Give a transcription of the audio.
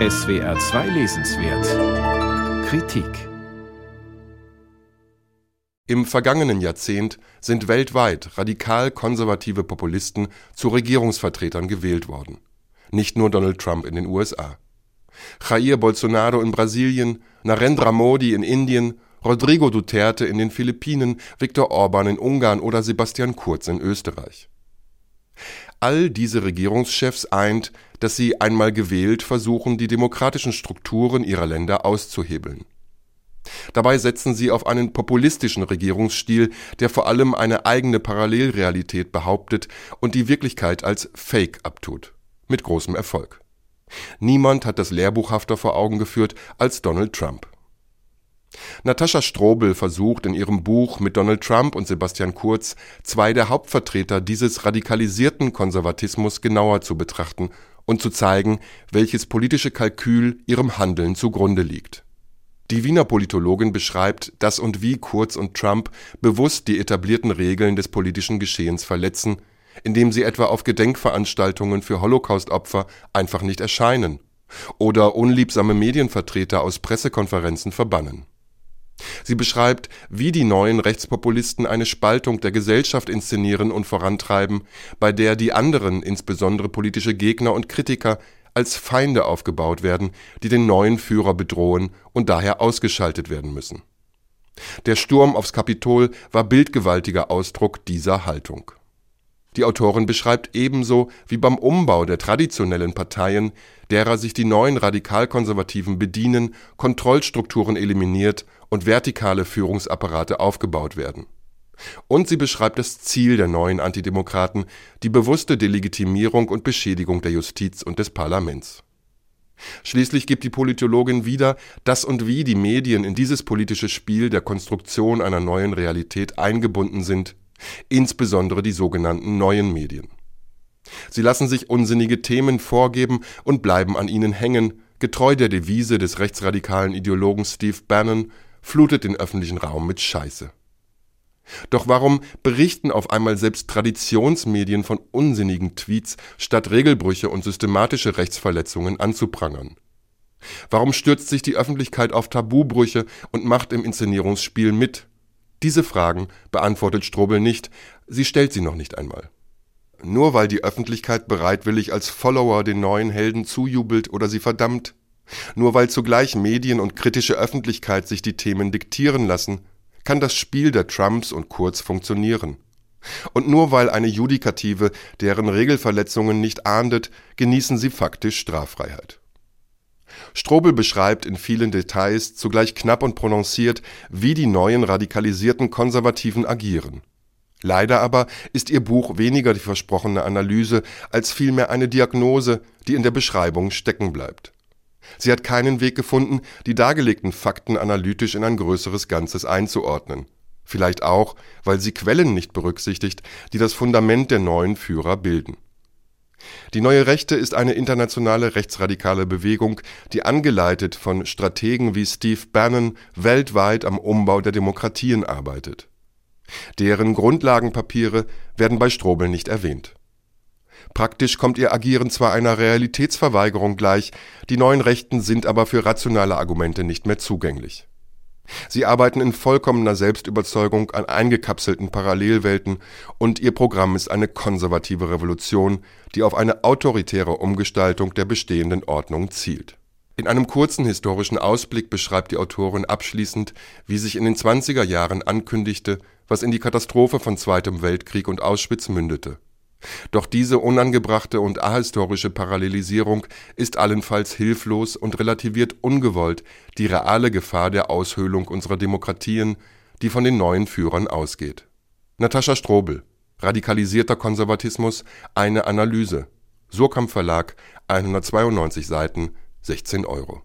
SWR 2 Lesenswert Kritik Im vergangenen Jahrzehnt sind weltweit radikal konservative Populisten zu Regierungsvertretern gewählt worden. Nicht nur Donald Trump in den USA. Jair Bolsonaro in Brasilien, Narendra Modi in Indien, Rodrigo Duterte in den Philippinen, Viktor Orban in Ungarn oder Sebastian Kurz in Österreich. All diese Regierungschefs eint, dass sie, einmal gewählt, versuchen, die demokratischen Strukturen ihrer Länder auszuhebeln. Dabei setzen sie auf einen populistischen Regierungsstil, der vor allem eine eigene Parallelrealität behauptet und die Wirklichkeit als Fake abtut. Mit großem Erfolg. Niemand hat das lehrbuchhafter vor Augen geführt als Donald Trump. Natascha Strobel versucht in ihrem Buch mit Donald Trump und Sebastian Kurz zwei der Hauptvertreter dieses radikalisierten Konservatismus genauer zu betrachten und zu zeigen, welches politische Kalkül ihrem Handeln zugrunde liegt. Die Wiener Politologin beschreibt, dass und wie Kurz und Trump bewusst die etablierten Regeln des politischen Geschehens verletzen, indem sie etwa auf Gedenkveranstaltungen für Holocaustopfer einfach nicht erscheinen oder unliebsame Medienvertreter aus Pressekonferenzen verbannen Sie beschreibt, wie die neuen Rechtspopulisten eine Spaltung der Gesellschaft inszenieren und vorantreiben, bei der die anderen, insbesondere politische Gegner und Kritiker, als Feinde aufgebaut werden, die den neuen Führer bedrohen und daher ausgeschaltet werden müssen. Der Sturm aufs Kapitol war bildgewaltiger Ausdruck dieser Haltung. Die Autorin beschreibt ebenso wie beim Umbau der traditionellen Parteien, derer sich die neuen Radikalkonservativen bedienen, Kontrollstrukturen eliminiert und vertikale Führungsapparate aufgebaut werden. Und sie beschreibt das Ziel der neuen Antidemokraten, die bewusste Delegitimierung und Beschädigung der Justiz und des Parlaments. Schließlich gibt die Politologin wieder, dass und wie die Medien in dieses politische Spiel der Konstruktion einer neuen Realität eingebunden sind, insbesondere die sogenannten neuen Medien. Sie lassen sich unsinnige Themen vorgeben und bleiben an ihnen hängen, getreu der Devise des rechtsradikalen Ideologen Steve Bannon flutet den öffentlichen Raum mit Scheiße. Doch warum berichten auf einmal selbst Traditionsmedien von unsinnigen Tweets, statt Regelbrüche und systematische Rechtsverletzungen anzuprangern? Warum stürzt sich die Öffentlichkeit auf Tabubrüche und macht im Inszenierungsspiel mit? Diese Fragen beantwortet Strobel nicht, sie stellt sie noch nicht einmal. Nur weil die Öffentlichkeit bereitwillig als Follower den neuen Helden zujubelt oder sie verdammt, nur weil zugleich Medien und kritische Öffentlichkeit sich die Themen diktieren lassen, kann das Spiel der Trumps und Kurz funktionieren. Und nur weil eine Judikative deren Regelverletzungen nicht ahndet, genießen sie faktisch Straffreiheit. Strobel beschreibt in vielen Details, zugleich knapp und prononciert, wie die neuen radikalisierten Konservativen agieren. Leider aber ist ihr Buch weniger die versprochene Analyse als vielmehr eine Diagnose, die in der Beschreibung stecken bleibt. Sie hat keinen Weg gefunden, die dargelegten Fakten analytisch in ein größeres Ganzes einzuordnen. Vielleicht auch, weil sie Quellen nicht berücksichtigt, die das Fundament der neuen Führer bilden. Die neue Rechte ist eine internationale rechtsradikale Bewegung, die angeleitet von Strategen wie Steve Bannon weltweit am Umbau der Demokratien arbeitet. Deren Grundlagenpapiere werden bei Strobel nicht erwähnt Praktisch kommt ihr Agieren zwar einer Realitätsverweigerung gleich, die neuen Rechten sind aber für rationale Argumente nicht mehr zugänglich. Sie arbeiten in vollkommener Selbstüberzeugung an eingekapselten Parallelwelten und ihr Programm ist eine konservative Revolution, die auf eine autoritäre Umgestaltung der bestehenden Ordnung zielt. In einem kurzen historischen Ausblick beschreibt die Autorin abschließend, wie sich in den 20er Jahren ankündigte, was in die Katastrophe von Zweitem Weltkrieg und Auschwitz mündete doch diese unangebrachte und ahistorische Parallelisierung ist allenfalls hilflos und relativiert ungewollt die reale Gefahr der Aushöhlung unserer Demokratien, die von den neuen Führern ausgeht. Natascha Strobel Radikalisierter Konservatismus eine Analyse Surkamp Verlag 192 Seiten 16 Euro